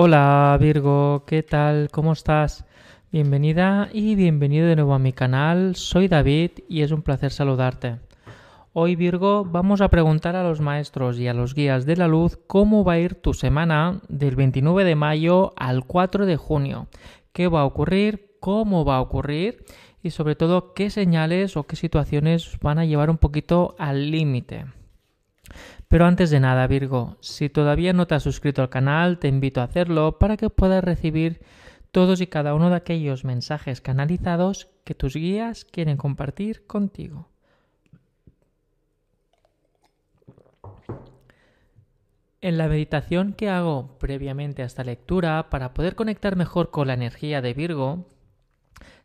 Hola Virgo, ¿qué tal? ¿Cómo estás? Bienvenida y bienvenido de nuevo a mi canal. Soy David y es un placer saludarte. Hoy Virgo vamos a preguntar a los maestros y a los guías de la luz cómo va a ir tu semana del 29 de mayo al 4 de junio. ¿Qué va a ocurrir? ¿Cómo va a ocurrir? Y sobre todo qué señales o qué situaciones van a llevar un poquito al límite. Pero antes de nada, Virgo, si todavía no te has suscrito al canal, te invito a hacerlo para que puedas recibir todos y cada uno de aquellos mensajes canalizados que tus guías quieren compartir contigo. En la meditación que hago previamente a esta lectura, para poder conectar mejor con la energía de Virgo,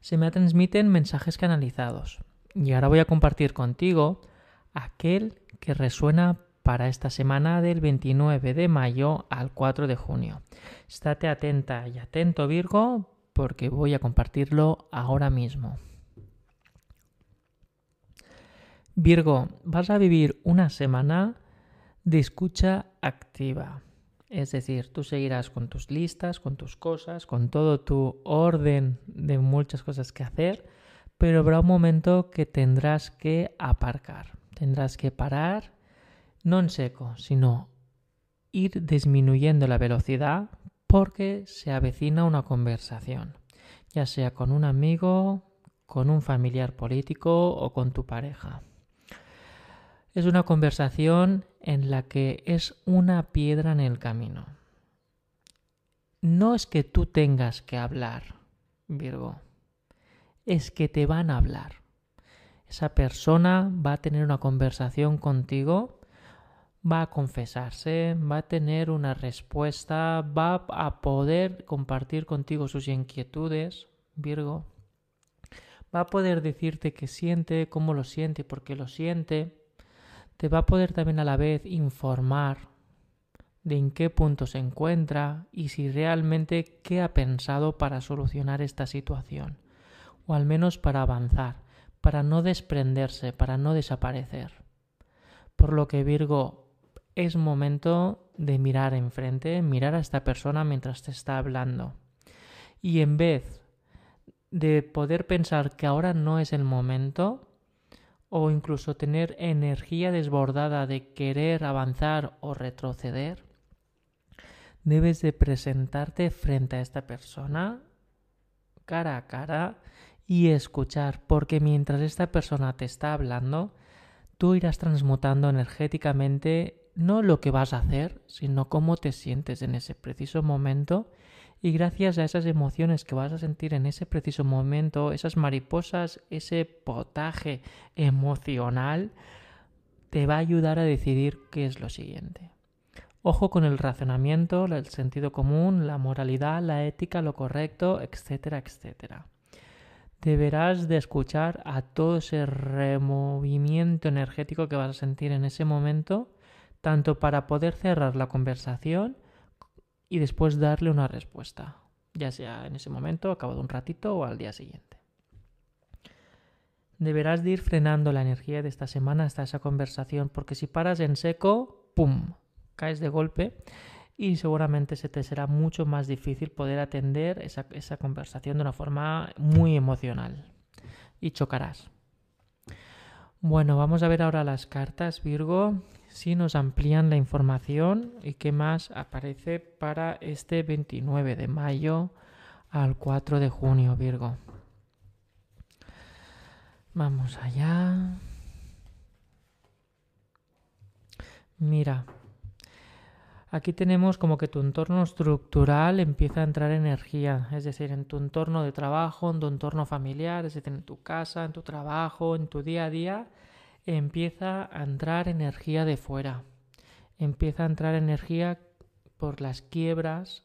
se me transmiten mensajes canalizados. Y ahora voy a compartir contigo aquel que resuena para esta semana del 29 de mayo al 4 de junio. Estate atenta y atento Virgo porque voy a compartirlo ahora mismo. Virgo, vas a vivir una semana de escucha activa. Es decir, tú seguirás con tus listas, con tus cosas, con todo tu orden de muchas cosas que hacer, pero habrá un momento que tendrás que aparcar. Tendrás que parar no en seco, sino ir disminuyendo la velocidad porque se avecina una conversación, ya sea con un amigo, con un familiar político o con tu pareja. Es una conversación en la que es una piedra en el camino. No es que tú tengas que hablar, Virgo, es que te van a hablar. Esa persona va a tener una conversación contigo va a confesarse, va a tener una respuesta, va a poder compartir contigo sus inquietudes, Virgo. Va a poder decirte qué siente, cómo lo siente, por qué lo siente. Te va a poder también a la vez informar de en qué punto se encuentra y si realmente qué ha pensado para solucionar esta situación, o al menos para avanzar, para no desprenderse, para no desaparecer. Por lo que Virgo, es momento de mirar enfrente, mirar a esta persona mientras te está hablando. Y en vez de poder pensar que ahora no es el momento, o incluso tener energía desbordada de querer avanzar o retroceder, debes de presentarte frente a esta persona cara a cara y escuchar, porque mientras esta persona te está hablando, tú irás transmutando energéticamente no lo que vas a hacer, sino cómo te sientes en ese preciso momento y gracias a esas emociones que vas a sentir en ese preciso momento, esas mariposas, ese potaje emocional, te va a ayudar a decidir qué es lo siguiente. Ojo con el razonamiento, el sentido común, la moralidad, la ética, lo correcto, etcétera, etcétera. Deberás de escuchar a todo ese removimiento energético que vas a sentir en ese momento tanto para poder cerrar la conversación y después darle una respuesta, ya sea en ese momento, a cabo de un ratito o al día siguiente. Deberás de ir frenando la energía de esta semana hasta esa conversación, porque si paras en seco, ¡pum!, caes de golpe y seguramente se te será mucho más difícil poder atender esa conversación de una forma muy emocional y chocarás. Bueno, vamos a ver ahora las cartas, Virgo, si nos amplían la información y qué más aparece para este 29 de mayo al 4 de junio, Virgo. Vamos allá. Mira, aquí tenemos como que tu entorno estructural empieza a entrar energía, es decir, en tu entorno de trabajo, en tu entorno familiar, es decir, en tu casa, en tu trabajo, en tu día a día empieza a entrar energía de fuera, empieza a entrar energía por las quiebras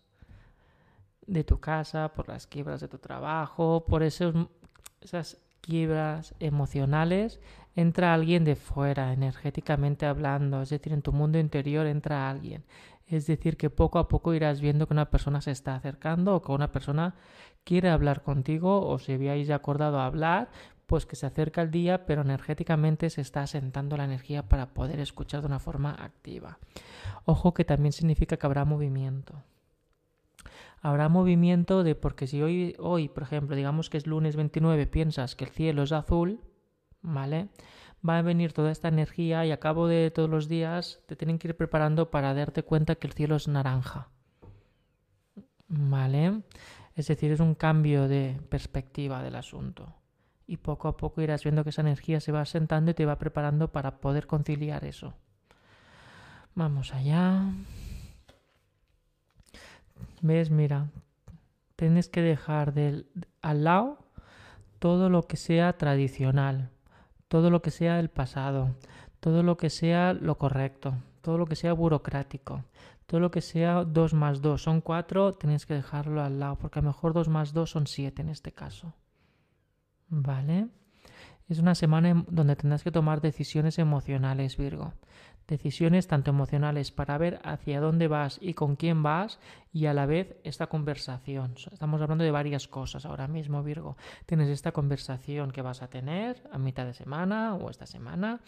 de tu casa, por las quiebras de tu trabajo, por esas quiebras emocionales, entra alguien de fuera, energéticamente hablando, es decir, en tu mundo interior entra alguien. Es decir, que poco a poco irás viendo que una persona se está acercando o que una persona quiere hablar contigo o si habíais acordado hablar, pues que se acerca el día, pero energéticamente se está asentando la energía para poder escuchar de una forma activa. Ojo que también significa que habrá movimiento. Habrá movimiento de, porque si hoy, hoy, por ejemplo, digamos que es lunes 29, piensas que el cielo es azul, ¿vale? Va a venir toda esta energía y a cabo de todos los días te tienen que ir preparando para darte cuenta que el cielo es naranja. ¿Vale? Es decir, es un cambio de perspectiva del asunto. Y poco a poco irás viendo que esa energía se va asentando y te va preparando para poder conciliar eso. Vamos allá. ¿Ves? Mira, tienes que dejar al lado todo lo que sea tradicional, todo lo que sea el pasado, todo lo que sea lo correcto, todo lo que sea burocrático, todo lo que sea 2 más 2 son 4, tienes que dejarlo al lado, porque a lo mejor 2 más 2 son 7 en este caso. ¿Vale? Es una semana donde tendrás que tomar decisiones emocionales, Virgo decisiones tanto emocionales para ver hacia dónde vas y con quién vas y a la vez esta conversación. Estamos hablando de varias cosas ahora mismo, Virgo. Tienes esta conversación que vas a tener a mitad de semana o esta semana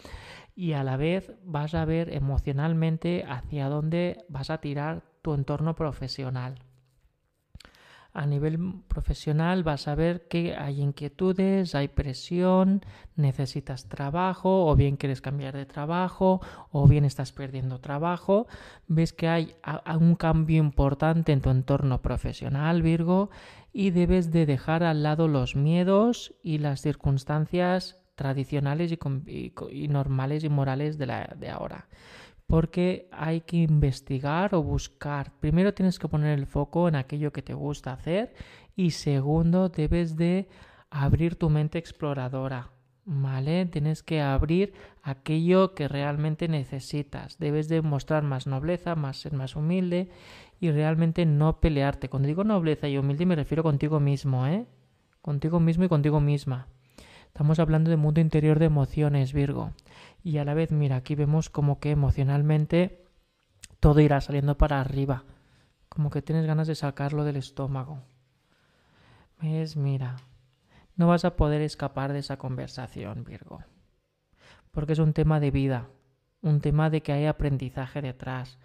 y a la vez vas a ver emocionalmente hacia dónde vas a tirar tu entorno profesional a nivel profesional vas a ver que hay inquietudes, hay presión, necesitas trabajo, o bien quieres cambiar de trabajo, o bien estás perdiendo trabajo. Ves que hay un cambio importante en tu entorno profesional, Virgo, y debes de dejar al lado los miedos y las circunstancias tradicionales y, normales y morales de, la, de ahora porque hay que investigar o buscar. Primero tienes que poner el foco en aquello que te gusta hacer y segundo debes de abrir tu mente exploradora. ¿Vale? Tienes que abrir aquello que realmente necesitas. Debes de mostrar más nobleza, más ser más humilde y realmente no pelearte. Cuando digo nobleza y humilde me refiero contigo mismo, ¿eh? Contigo mismo y contigo misma. Estamos hablando de mundo interior de emociones, Virgo y a la vez, mira, aquí vemos como que emocionalmente todo irá saliendo para arriba, como que tienes ganas de sacarlo del estómago. ¿Ves? Mira, no vas a poder escapar de esa conversación, Virgo, porque es un tema de vida, un tema de que hay aprendizaje detrás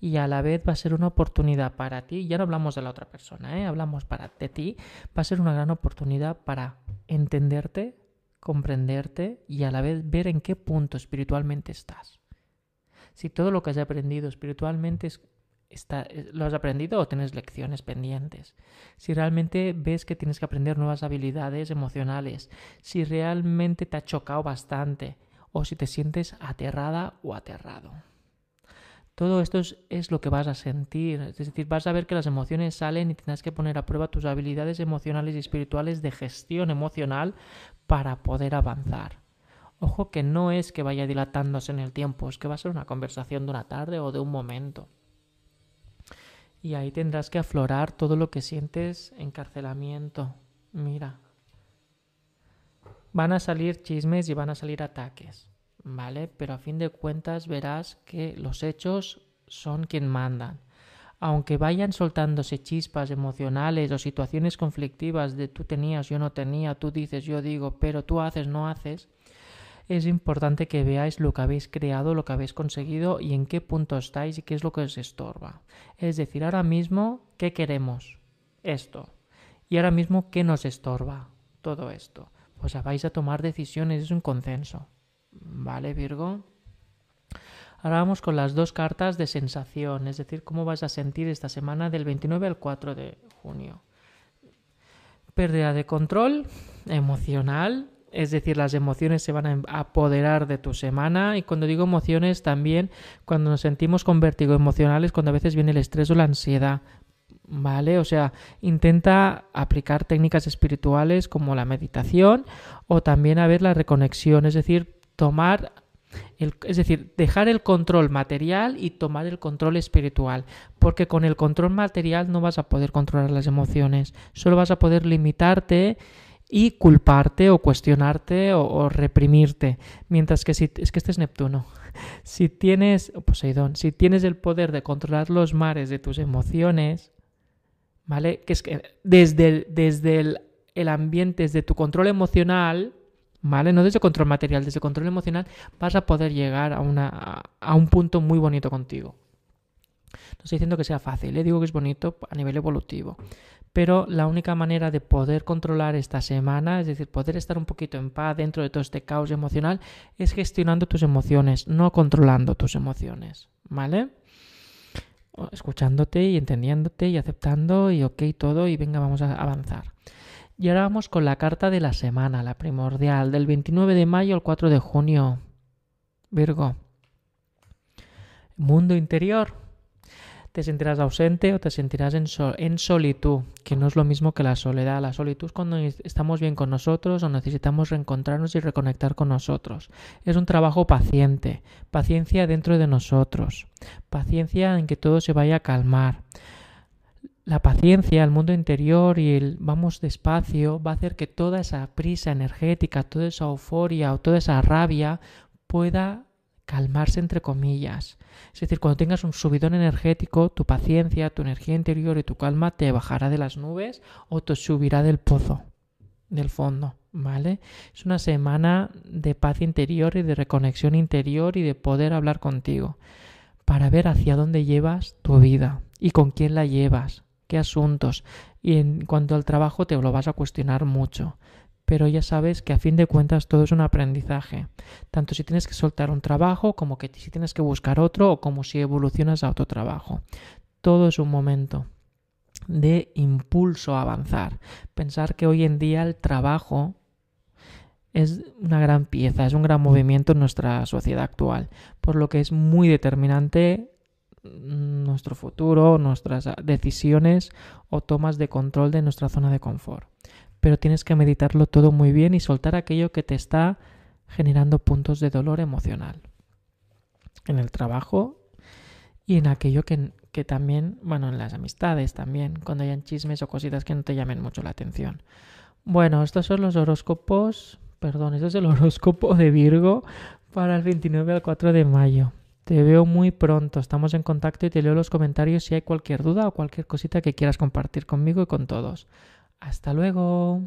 y a la vez va a ser una oportunidad para ti, ya no hablamos de la otra persona, ¿eh? hablamos para de ti, va a ser una gran oportunidad para entenderte, comprenderte y a la vez ver en qué punto espiritualmente estás. Si todo lo que has aprendido espiritualmente está, lo has aprendido o tienes lecciones pendientes. Si realmente ves que tienes que aprender nuevas habilidades emocionales. Si realmente te ha chocado bastante o si te sientes aterrada o aterrado. Todo esto es, lo que vas a sentir, es decir, vas a ver que las emociones salen y tendrás que poner a prueba tus habilidades emocionales y espirituales de gestión emocional para poder avanzar. Ojo que no es que vaya dilatándose en el tiempo, es que va a ser una conversación de una tarde o de un momento. Y ahí tendrás que aflorar todo lo que sientes encarcelamiento. Mira. Van a salir chismes y van a salir ataques. ¿vale? Pero a fin de cuentas verás que los hechos son quien mandan. Aunque vayan soltándose chispas emocionales o situaciones conflictivas de tú tenías, yo no tenía, tú dices, yo digo, pero tú haces, no haces, es importante que veáis lo que habéis creado, lo que habéis conseguido y en qué punto estáis y qué es lo que os estorba. Es decir, ahora mismo, ¿qué queremos? Esto. Y ahora mismo, ¿qué nos estorba? Todo esto. Pues vais a tomar decisiones, es un consenso. ¿Vale, Virgo? Ahora vamos con las dos cartas de sensación, es decir, cómo vas a sentir esta semana del 29 al 4 de junio. Pérdida de control emocional, es decir, las emociones se van a apoderar de tu semana y cuando digo emociones también, cuando nos sentimos con vértigo emocional es cuando a veces viene el estrés o la ansiedad. ¿Vale? O sea, intenta aplicar técnicas espirituales como la meditación o también a ver la reconexión, es decir, tomar es decir, dejar el control material y tomar el control espiritual, porque con el control material no vas a poder controlar las emociones, solo vas a poder limitarte y culparte o cuestionarte o, reprimirte, mientras que si es que este es Neptuno, si tienes Poseidón, si tienes el poder de controlar los mares de tus emociones, ¿vale? Que es que desde el, desde el, el ambiente, desde tu control emocional, ¿vale? No desde control material, desde control emocional vas a poder llegar a, una, a un punto muy bonito contigo. No estoy diciendo que sea fácil, le ¿eh? digo que es bonito a nivel evolutivo. Pero la única manera de poder controlar esta semana, es decir, poder estar un poquito en paz dentro de todo este caos emocional, es gestionando tus emociones, no controlando tus emociones. ¿Vale? Escuchándote y entendiéndote y aceptando y ok todo y venga, vamos a avanzar. Y ahora vamos con la carta de la semana, la primordial, del 29 de mayo al 4 de junio. Virgo. Mundo interior te sentirás ausente o te sentirás en, en, solitud, que no es lo mismo que la soledad. La solitud es cuando estamos bien con nosotros o necesitamos reencontrarnos y reconectar con nosotros. Es un trabajo paciente, paciencia dentro de nosotros, paciencia en que todo se vaya a calmar. La paciencia, el mundo interior y el vamos despacio va a hacer que toda esa prisa energética, toda esa euforia o toda esa rabia pueda calmarse entre comillas. Es decir, cuando tengas un subidón energético, tu paciencia, tu energía interior y tu calma te bajará de las nubes o te subirá del pozo, del fondo, ¿vale? Es una semana de paz interior y de reconexión interior y de poder hablar contigo para ver hacia dónde llevas tu vida y con quién la llevas, asuntos. Y en cuanto al trabajo te lo vas a cuestionar mucho pero ya sabes que a fin de cuentas todo es un aprendizaje, tanto si tienes que soltar un trabajo como que si tienes que buscar otro o como si evolucionas a otro trabajo. Todo es un momento de impulso a avanzar. Pensar que hoy en día el trabajo es una gran pieza, es un gran movimiento en nuestra sociedad actual, por lo que es muy determinante nuestro futuro, nuestras decisiones o tomas de control de nuestra zona de confort pero tienes que meditarlo todo muy bien y soltar aquello que te está generando puntos de dolor emocional en el trabajo y en aquello que, que, también, bueno, en las amistades también, cuando hayan chismes o cositas que no te llamen mucho la atención. Bueno, estos son los horóscopos, perdón, esto es el horóscopo de Virgo para el 29 al 4 de mayo. Te veo muy pronto, estamos en contacto y te leo los comentarios si hay cualquier duda o cualquier cosita que quieras compartir conmigo y con todos. Hasta luego.